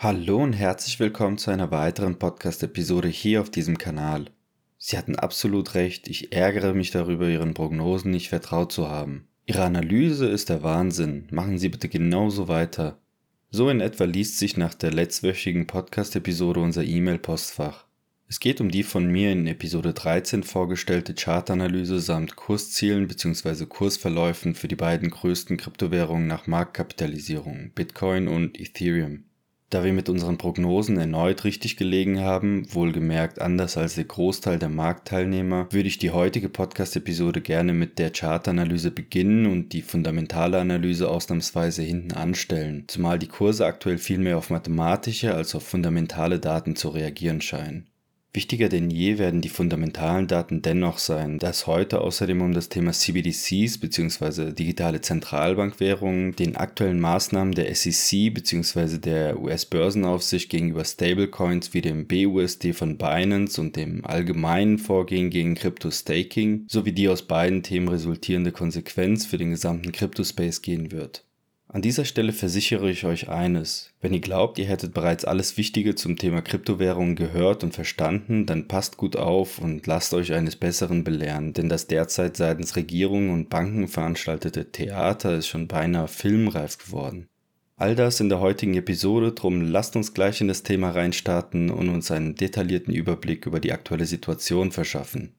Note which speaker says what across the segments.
Speaker 1: Hallo und herzlich willkommen zu einer weiteren Podcast-Episode hier auf diesem Kanal. Sie hatten absolut recht, ich ärgere mich darüber, Ihren Prognosen nicht vertraut zu haben. Ihre Analyse ist der Wahnsinn, machen Sie bitte genauso weiter. So in etwa liest sich nach der letztwöchigen Podcast-Episode unser E-Mail-Postfach. Es geht um die von mir in Episode 13 vorgestellte Chartanalyse samt Kurszielen bzw. Kursverläufen für die beiden größten Kryptowährungen nach Marktkapitalisierung, Bitcoin und Ethereum. Da wir mit unseren Prognosen erneut richtig gelegen haben, wohlgemerkt anders als der Großteil der Marktteilnehmer, würde ich die heutige Podcast-Episode gerne mit der Chartanalyse beginnen und die fundamentale Analyse ausnahmsweise hinten anstellen, zumal die Kurse aktuell viel mehr auf mathematische als auf fundamentale Daten zu reagieren scheinen. Wichtiger denn je werden die fundamentalen Daten dennoch sein, da es heute außerdem um das Thema CBDCs bzw. digitale Zentralbankwährungen, den aktuellen Maßnahmen der SEC bzw. der US-Börsenaufsicht gegenüber Stablecoins wie dem BUSD von Binance und dem allgemeinen Vorgehen gegen Crypto-Staking sowie die aus beiden Themen resultierende Konsequenz für den gesamten Crypto-Space gehen wird. An dieser Stelle versichere ich euch eines. Wenn ihr glaubt, ihr hättet bereits alles Wichtige zum Thema Kryptowährungen gehört und verstanden, dann passt gut auf und lasst euch eines Besseren belehren, denn das derzeit seitens Regierungen und Banken veranstaltete Theater ist schon beinahe filmreif geworden. All das in der heutigen Episode, drum lasst uns gleich in das Thema reinstarten und uns einen detaillierten Überblick über die aktuelle Situation verschaffen.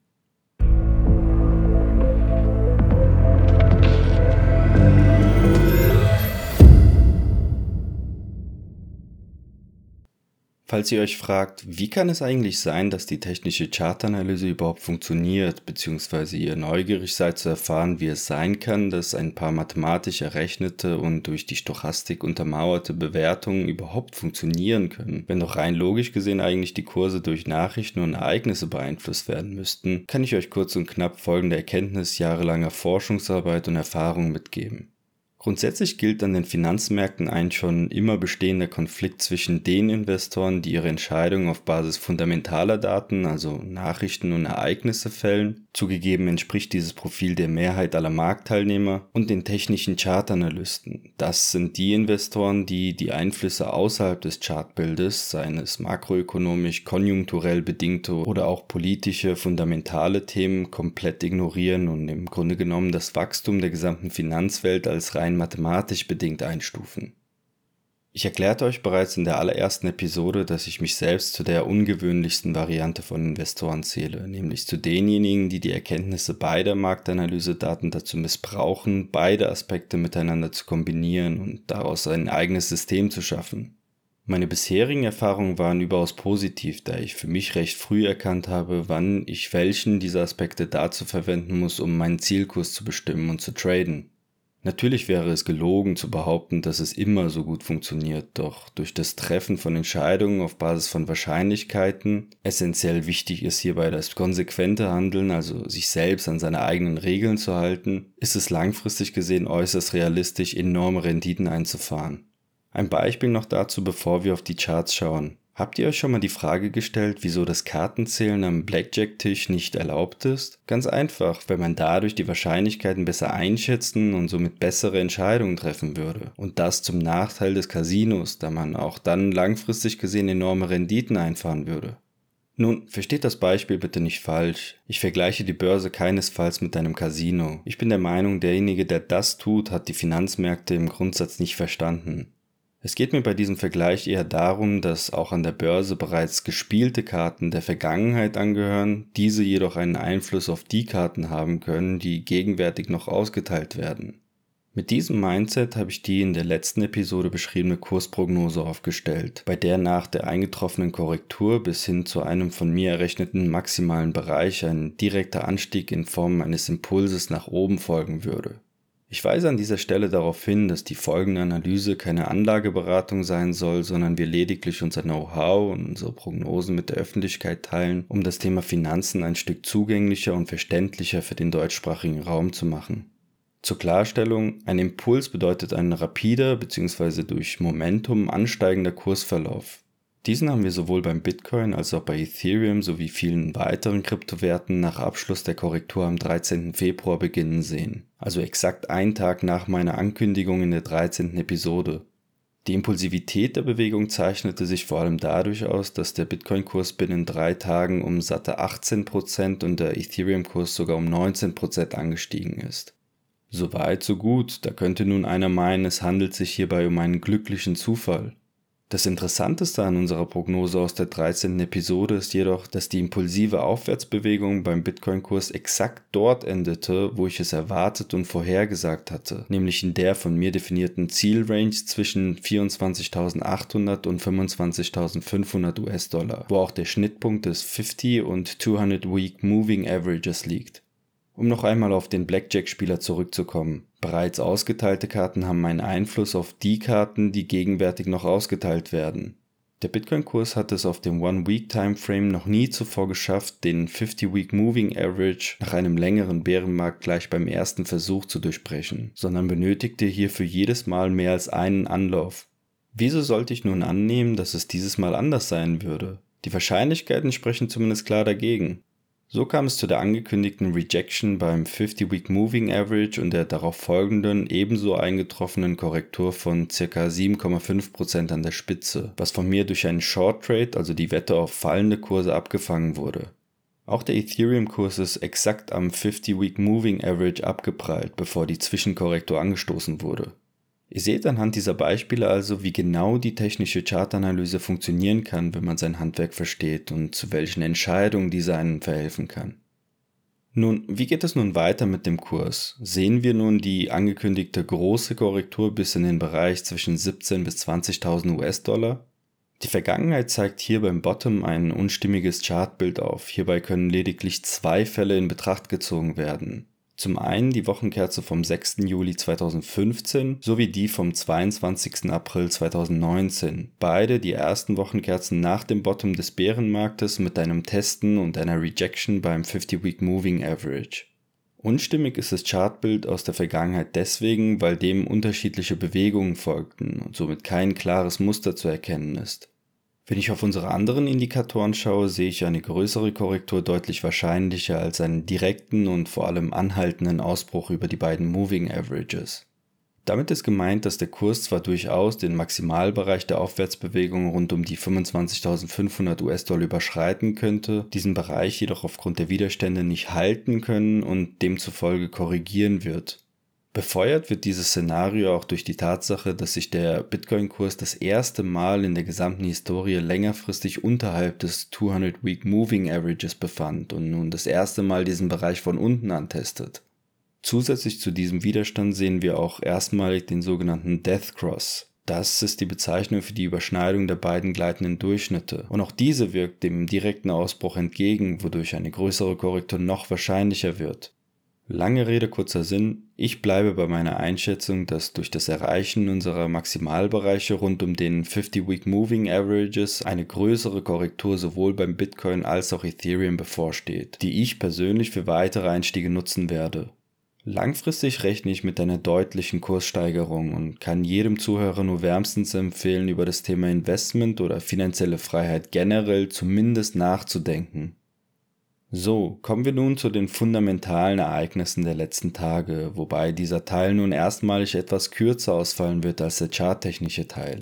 Speaker 1: Falls ihr euch fragt, wie kann es eigentlich sein, dass die technische Chartanalyse überhaupt funktioniert, beziehungsweise ihr neugierig seid zu erfahren, wie es sein kann, dass ein paar mathematisch errechnete und durch die Stochastik untermauerte Bewertungen überhaupt funktionieren können, wenn doch rein logisch gesehen eigentlich die Kurse durch Nachrichten und Ereignisse beeinflusst werden müssten, kann ich euch kurz und knapp folgende Erkenntnis jahrelanger Forschungsarbeit und Erfahrung mitgeben. Grundsätzlich gilt an den Finanzmärkten ein schon immer bestehender Konflikt zwischen den Investoren, die ihre Entscheidungen auf Basis fundamentaler Daten, also Nachrichten und Ereignisse fällen, zugegeben entspricht dieses Profil der Mehrheit aller Marktteilnehmer, und den technischen Chartanalysten. Das sind die Investoren, die die Einflüsse außerhalb des Chartbildes, seien es makroökonomisch, konjunkturell bedingte oder auch politische, fundamentale Themen, komplett ignorieren und im Grunde genommen das Wachstum der gesamten Finanzwelt als rein rein mathematisch bedingt einstufen. Ich erklärte euch bereits in der allerersten Episode, dass ich mich selbst zu der ungewöhnlichsten Variante von Investoren zähle, nämlich zu denjenigen, die die Erkenntnisse beider Marktanalysedaten dazu missbrauchen, beide Aspekte miteinander zu kombinieren und daraus ein eigenes System zu schaffen. Meine bisherigen Erfahrungen waren überaus positiv, da ich für mich recht früh erkannt habe, wann ich welchen dieser Aspekte dazu verwenden muss, um meinen Zielkurs zu bestimmen und zu traden. Natürlich wäre es gelogen zu behaupten, dass es immer so gut funktioniert, doch durch das Treffen von Entscheidungen auf Basis von Wahrscheinlichkeiten, essentiell wichtig ist hierbei das konsequente Handeln, also sich selbst an seine eigenen Regeln zu halten, ist es langfristig gesehen äußerst realistisch, enorme Renditen einzufahren. Ein Beispiel noch dazu, bevor wir auf die Charts schauen. Habt ihr euch schon mal die Frage gestellt, wieso das Kartenzählen am Blackjack-Tisch nicht erlaubt ist? Ganz einfach, weil man dadurch die Wahrscheinlichkeiten besser einschätzen und somit bessere Entscheidungen treffen würde. Und das zum Nachteil des Casinos, da man auch dann langfristig gesehen enorme Renditen einfahren würde. Nun, versteht das Beispiel bitte nicht falsch. Ich vergleiche die Börse keinesfalls mit einem Casino. Ich bin der Meinung, derjenige, der das tut, hat die Finanzmärkte im Grundsatz nicht verstanden. Es geht mir bei diesem Vergleich eher darum, dass auch an der Börse bereits gespielte Karten der Vergangenheit angehören, diese jedoch einen Einfluss auf die Karten haben können, die gegenwärtig noch ausgeteilt werden. Mit diesem Mindset habe ich die in der letzten Episode beschriebene Kursprognose aufgestellt, bei der nach der eingetroffenen Korrektur bis hin zu einem von mir errechneten maximalen Bereich ein direkter Anstieg in Form eines Impulses nach oben folgen würde. Ich weise an dieser Stelle darauf hin, dass die folgende Analyse keine Anlageberatung sein soll, sondern wir lediglich unser Know-how und unsere Prognosen mit der Öffentlichkeit teilen, um das Thema Finanzen ein Stück zugänglicher und verständlicher für den deutschsprachigen Raum zu machen. Zur Klarstellung, ein Impuls bedeutet ein rapider bzw. durch Momentum ansteigender Kursverlauf. Diesen haben wir sowohl beim Bitcoin als auch bei Ethereum sowie vielen weiteren Kryptowerten nach Abschluss der Korrektur am 13. Februar beginnen sehen, also exakt einen Tag nach meiner Ankündigung in der 13. Episode. Die Impulsivität der Bewegung zeichnete sich vor allem dadurch aus, dass der Bitcoin-Kurs binnen drei Tagen um satte 18% und der Ethereum-Kurs sogar um 19% angestiegen ist. So weit, so gut, da könnte nun einer meinen, es handelt sich hierbei um einen glücklichen Zufall. Das Interessanteste an unserer Prognose aus der 13. Episode ist jedoch, dass die impulsive Aufwärtsbewegung beim Bitcoin-Kurs exakt dort endete, wo ich es erwartet und vorhergesagt hatte, nämlich in der von mir definierten Zielrange zwischen 24.800 und 25.500 US-Dollar, wo auch der Schnittpunkt des 50 und 200 Week Moving Averages liegt. Um noch einmal auf den Blackjack-Spieler zurückzukommen. Bereits ausgeteilte Karten haben einen Einfluss auf die Karten, die gegenwärtig noch ausgeteilt werden. Der Bitcoin-Kurs hat es auf dem One-Week-Timeframe noch nie zuvor geschafft, den 50-Week Moving Average nach einem längeren Bärenmarkt gleich beim ersten Versuch zu durchbrechen, sondern benötigte hierfür jedes Mal mehr als einen Anlauf. Wieso sollte ich nun annehmen, dass es dieses Mal anders sein würde? Die Wahrscheinlichkeiten sprechen zumindest klar dagegen. So kam es zu der angekündigten Rejection beim 50-Week Moving Average und der darauf folgenden ebenso eingetroffenen Korrektur von ca. 7,5% an der Spitze, was von mir durch einen Short Trade, also die Wette auf fallende Kurse, abgefangen wurde. Auch der Ethereum-Kurs ist exakt am 50-Week Moving Average abgeprallt, bevor die Zwischenkorrektur angestoßen wurde. Ihr seht anhand dieser Beispiele also, wie genau die technische Chartanalyse funktionieren kann, wenn man sein Handwerk versteht und zu welchen Entscheidungen diese einem verhelfen kann. Nun, wie geht es nun weiter mit dem Kurs? Sehen wir nun die angekündigte große Korrektur bis in den Bereich zwischen 17 bis 20.000 US-Dollar? Die Vergangenheit zeigt hier beim Bottom ein unstimmiges Chartbild auf. Hierbei können lediglich zwei Fälle in Betracht gezogen werden. Zum einen die Wochenkerze vom 6. Juli 2015 sowie die vom 22. April 2019. Beide die ersten Wochenkerzen nach dem Bottom des Bärenmarktes mit einem Testen und einer Rejection beim 50-Week Moving Average. Unstimmig ist das Chartbild aus der Vergangenheit deswegen, weil dem unterschiedliche Bewegungen folgten und somit kein klares Muster zu erkennen ist. Wenn ich auf unsere anderen Indikatoren schaue, sehe ich eine größere Korrektur deutlich wahrscheinlicher als einen direkten und vor allem anhaltenden Ausbruch über die beiden Moving Averages. Damit ist gemeint, dass der Kurs zwar durchaus den Maximalbereich der Aufwärtsbewegung rund um die 25.500 US-Dollar überschreiten könnte, diesen Bereich jedoch aufgrund der Widerstände nicht halten können und demzufolge korrigieren wird. Befeuert wird dieses Szenario auch durch die Tatsache, dass sich der Bitcoin-Kurs das erste Mal in der gesamten Historie längerfristig unterhalb des 200-Week Moving Averages befand und nun das erste Mal diesen Bereich von unten antestet. Zusätzlich zu diesem Widerstand sehen wir auch erstmalig den sogenannten Death Cross. Das ist die Bezeichnung für die Überschneidung der beiden gleitenden Durchschnitte. Und auch diese wirkt dem direkten Ausbruch entgegen, wodurch eine größere Korrektur noch wahrscheinlicher wird. Lange Rede, kurzer Sinn. Ich bleibe bei meiner Einschätzung, dass durch das Erreichen unserer Maximalbereiche rund um den 50-Week Moving Averages eine größere Korrektur sowohl beim Bitcoin als auch Ethereum bevorsteht, die ich persönlich für weitere Einstiege nutzen werde. Langfristig rechne ich mit einer deutlichen Kurssteigerung und kann jedem Zuhörer nur wärmstens empfehlen, über das Thema Investment oder finanzielle Freiheit generell zumindest nachzudenken. So, kommen wir nun zu den fundamentalen Ereignissen der letzten Tage, wobei dieser Teil nun erstmalig etwas kürzer ausfallen wird als der charttechnische Teil.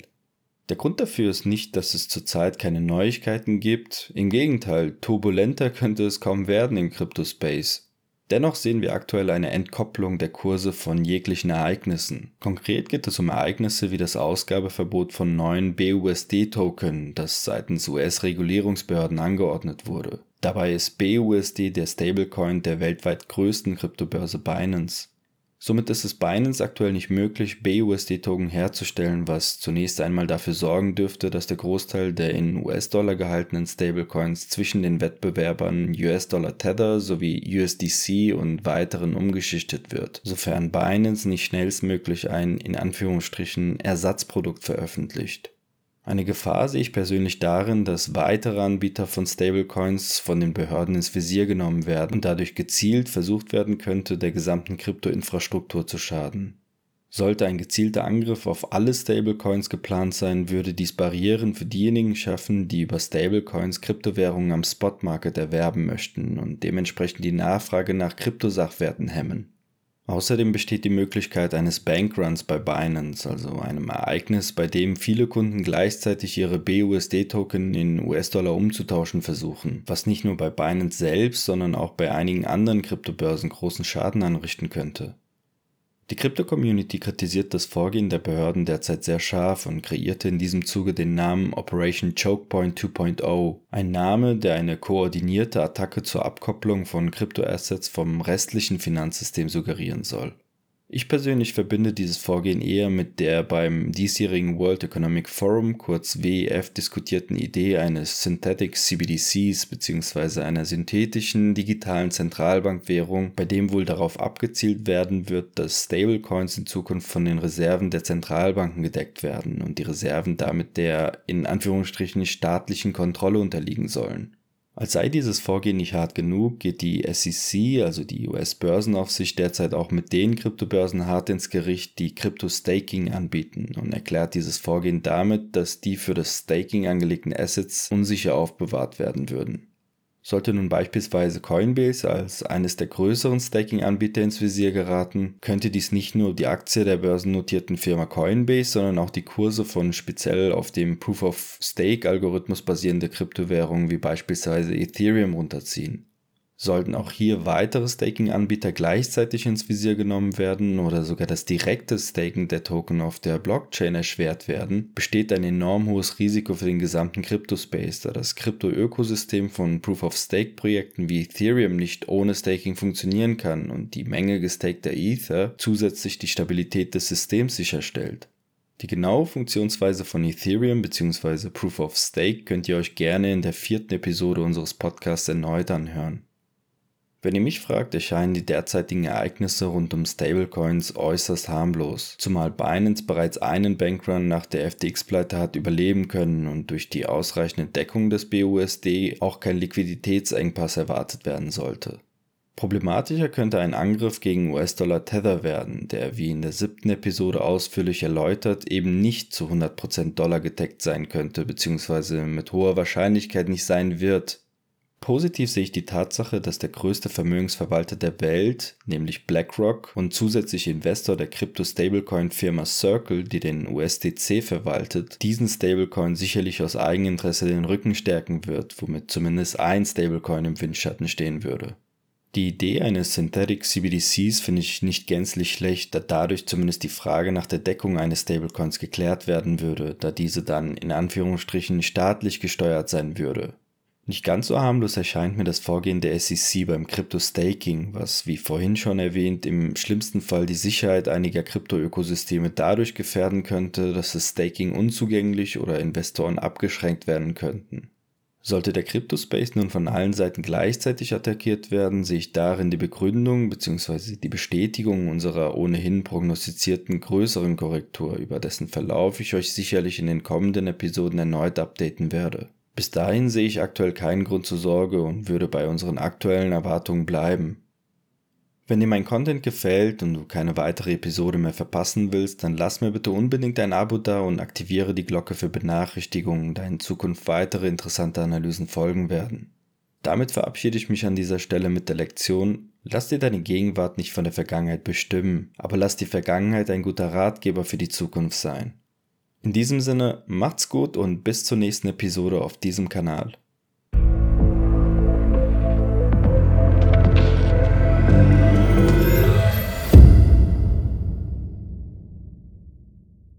Speaker 1: Der Grund dafür ist nicht, dass es zurzeit keine Neuigkeiten gibt, im Gegenteil, turbulenter könnte es kaum werden im Crypto-Space. Dennoch sehen wir aktuell eine Entkopplung der Kurse von jeglichen Ereignissen. Konkret geht es um Ereignisse wie das Ausgabeverbot von neuen BUSD-Token, das seitens US-Regulierungsbehörden angeordnet wurde. Dabei ist BUSD der Stablecoin der weltweit größten Kryptobörse Binance. Somit ist es Binance aktuell nicht möglich, BUSD-Token herzustellen, was zunächst einmal dafür sorgen dürfte, dass der Großteil der in US-Dollar gehaltenen Stablecoins zwischen den Wettbewerbern US-Dollar Tether sowie USDC und weiteren umgeschichtet wird, sofern Binance nicht schnellstmöglich ein in Anführungsstrichen Ersatzprodukt veröffentlicht. Eine Gefahr sehe ich persönlich darin, dass weitere Anbieter von Stablecoins von den Behörden ins Visier genommen werden und dadurch gezielt versucht werden könnte, der gesamten Kryptoinfrastruktur zu schaden. Sollte ein gezielter Angriff auf alle Stablecoins geplant sein, würde dies Barrieren für diejenigen schaffen, die über Stablecoins Kryptowährungen am Spotmarket erwerben möchten und dementsprechend die Nachfrage nach Kryptosachwerten hemmen. Außerdem besteht die Möglichkeit eines Bankruns bei Binance, also einem Ereignis, bei dem viele Kunden gleichzeitig ihre BUSD-Token in US-Dollar umzutauschen versuchen, was nicht nur bei Binance selbst, sondern auch bei einigen anderen Kryptobörsen großen Schaden anrichten könnte. Die Krypto-Community kritisiert das Vorgehen der Behörden derzeit sehr scharf und kreierte in diesem Zuge den Namen Operation Chokepoint 2.0, ein Name, der eine koordinierte Attacke zur Abkopplung von Kryptoassets vom restlichen Finanzsystem suggerieren soll ich persönlich verbinde dieses Vorgehen eher mit der beim diesjährigen World Economic Forum, kurz WEF, diskutierten Idee eines Synthetic CBDCs bzw. einer synthetischen digitalen Zentralbankwährung, bei dem wohl darauf abgezielt werden wird, dass Stablecoins in Zukunft von den Reserven der Zentralbanken gedeckt werden und die Reserven damit der in Anführungsstrichen staatlichen Kontrolle unterliegen sollen. Als sei dieses Vorgehen nicht hart genug, geht die SEC, also die US-Börsenaufsicht, derzeit auch mit den Kryptobörsen hart ins Gericht, die Krypto-Staking anbieten und erklärt dieses Vorgehen damit, dass die für das Staking angelegten Assets unsicher aufbewahrt werden würden. Sollte nun beispielsweise Coinbase als eines der größeren Staking-Anbieter ins Visier geraten, könnte dies nicht nur die Aktie der börsennotierten Firma Coinbase, sondern auch die Kurse von speziell auf dem Proof-of-Stake-Algorithmus basierende Kryptowährungen wie beispielsweise Ethereum runterziehen. Sollten auch hier weitere Staking-Anbieter gleichzeitig ins Visier genommen werden oder sogar das direkte Staken der Token auf der Blockchain erschwert werden, besteht ein enorm hohes Risiko für den gesamten Crypto-Space, da das Krypto-Ökosystem von Proof-of-Stake-Projekten wie Ethereum nicht ohne Staking funktionieren kann und die Menge gestakter Ether zusätzlich die Stabilität des Systems sicherstellt. Die genaue Funktionsweise von Ethereum bzw. Proof of Stake könnt ihr euch gerne in der vierten Episode unseres Podcasts erneut anhören. Wenn ihr mich fragt, erscheinen die derzeitigen Ereignisse rund um Stablecoins äußerst harmlos, zumal Binance bereits einen Bankrun nach der FTX-Pleite hat überleben können und durch die ausreichende Deckung des BUSD auch kein Liquiditätsengpass erwartet werden sollte. Problematischer könnte ein Angriff gegen US-Dollar Tether werden, der, wie in der siebten Episode ausführlich erläutert, eben nicht zu 100% Dollar gedeckt sein könnte, beziehungsweise mit hoher Wahrscheinlichkeit nicht sein wird, Positiv sehe ich die Tatsache, dass der größte Vermögensverwalter der Welt, nämlich BlackRock, und zusätzlich Investor der Krypto-Stablecoin-Firma Circle, die den USDC verwaltet, diesen Stablecoin sicherlich aus Eigeninteresse den Rücken stärken wird, womit zumindest ein Stablecoin im Windschatten stehen würde. Die Idee eines Synthetic CBDCs finde ich nicht gänzlich schlecht, da dadurch zumindest die Frage nach der Deckung eines Stablecoins geklärt werden würde, da diese dann in Anführungsstrichen staatlich gesteuert sein würde. Nicht ganz so harmlos erscheint mir das Vorgehen der SEC beim Crypto-Staking, was, wie vorhin schon erwähnt, im schlimmsten Fall die Sicherheit einiger Krypto-Ökosysteme dadurch gefährden könnte, dass das Staking unzugänglich oder Investoren abgeschränkt werden könnten. Sollte der Crypto-Space nun von allen Seiten gleichzeitig attackiert werden, sehe ich darin die Begründung bzw. die Bestätigung unserer ohnehin prognostizierten größeren Korrektur, über dessen Verlauf ich euch sicherlich in den kommenden Episoden erneut updaten werde. Bis dahin sehe ich aktuell keinen Grund zur Sorge und würde bei unseren aktuellen Erwartungen bleiben. Wenn dir mein Content gefällt und du keine weitere Episode mehr verpassen willst, dann lass mir bitte unbedingt ein Abo da und aktiviere die Glocke für Benachrichtigungen, da in Zukunft weitere interessante Analysen folgen werden. Damit verabschiede ich mich an dieser Stelle mit der Lektion, lass dir deine Gegenwart nicht von der Vergangenheit bestimmen, aber lass die Vergangenheit ein guter Ratgeber für die Zukunft sein. In diesem Sinne, macht's gut und bis zur nächsten Episode auf diesem Kanal.